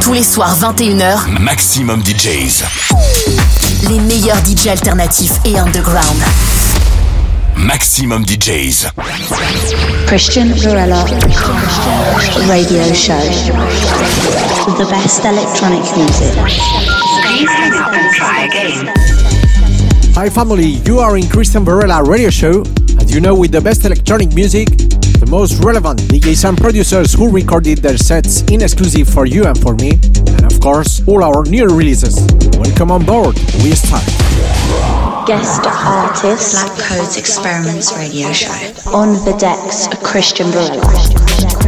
Tous les soirs 21h, Maximum DJs. Les meilleurs DJs alternatifs et underground. Maximum DJs. Christian Varela Radio Show. The best electronic music. Hi family, you are in Cristian Varela Radio Show, as you know with the best electronic music, the most relevant DJs and producers who recorded their sets in exclusive for you and for me, and of course all our new releases. Welcome on board, we start. Guest artist Black Codes Experiments Radio Show. on the decks, Cristian Varela.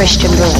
Cristian Varela.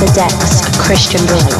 The decks, Cristian Varela.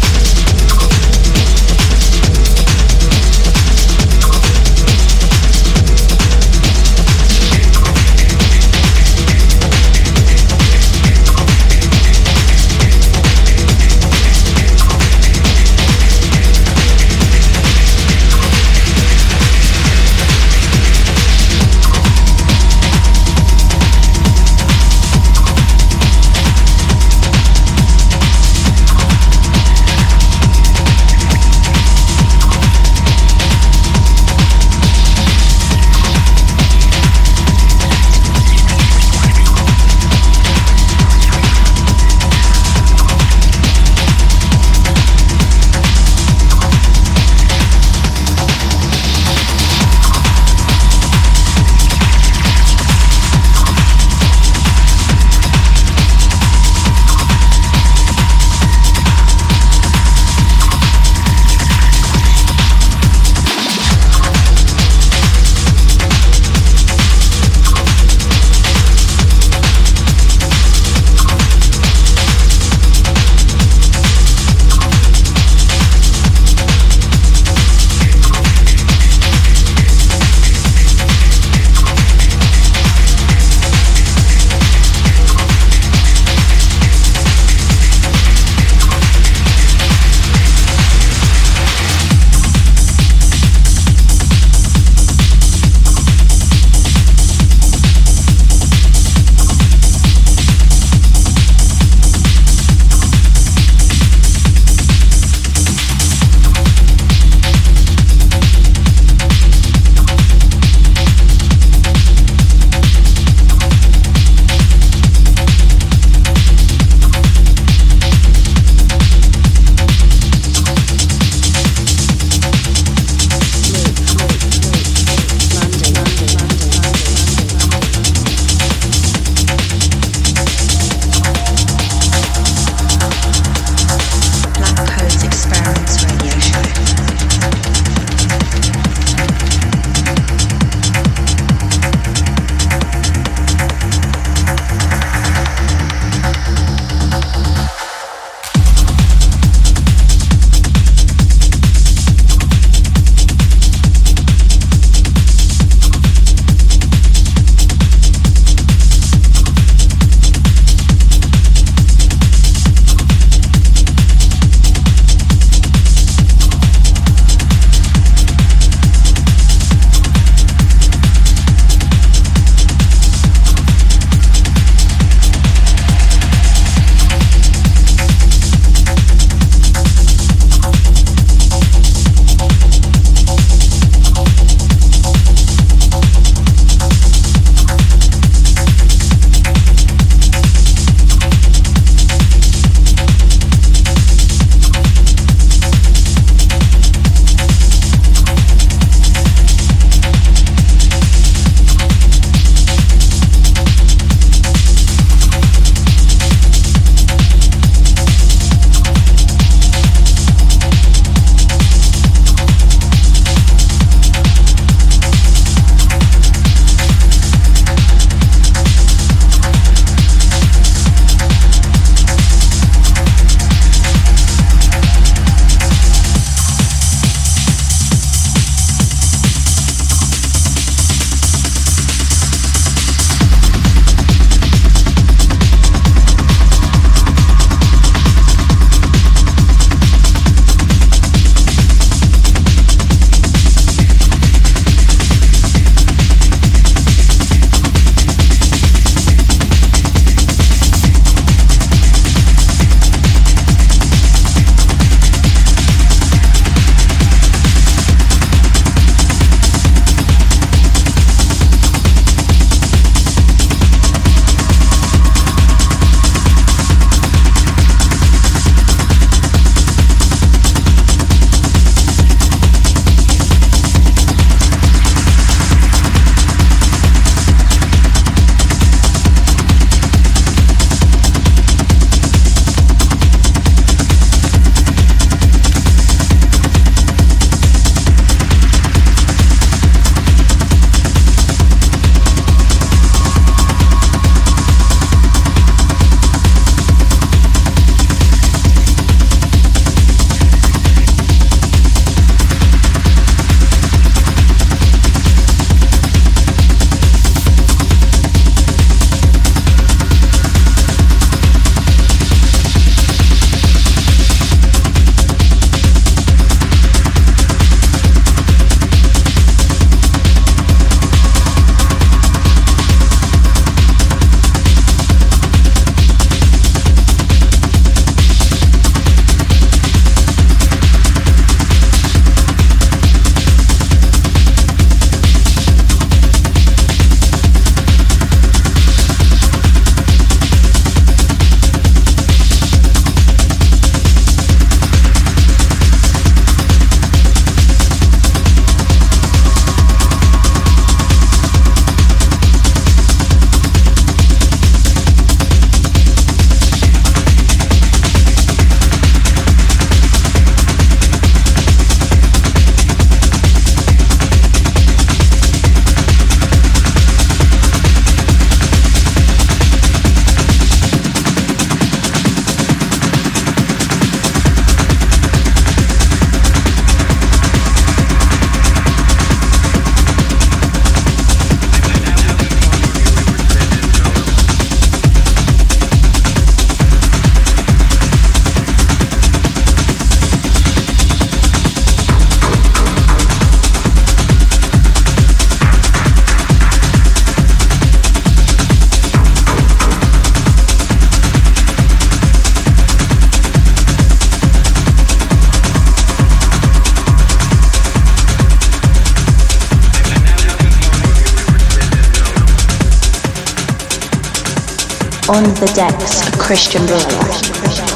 On the decks, of Cristian Varela.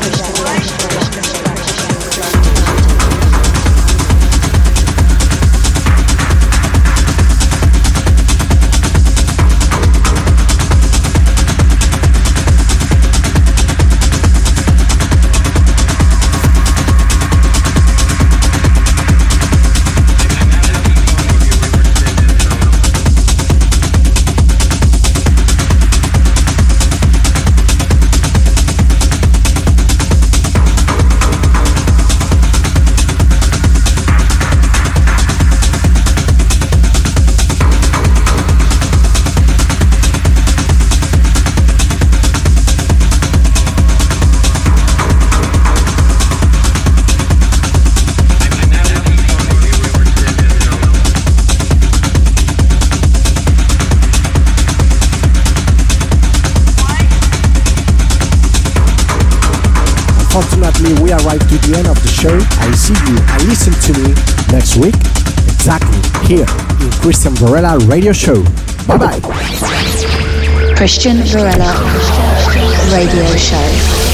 Arrived to the end of the show. I see you and listen to me next week, exactly here in Cristian Varela Radio Show. Bye bye. Cristian Varela Radio Show.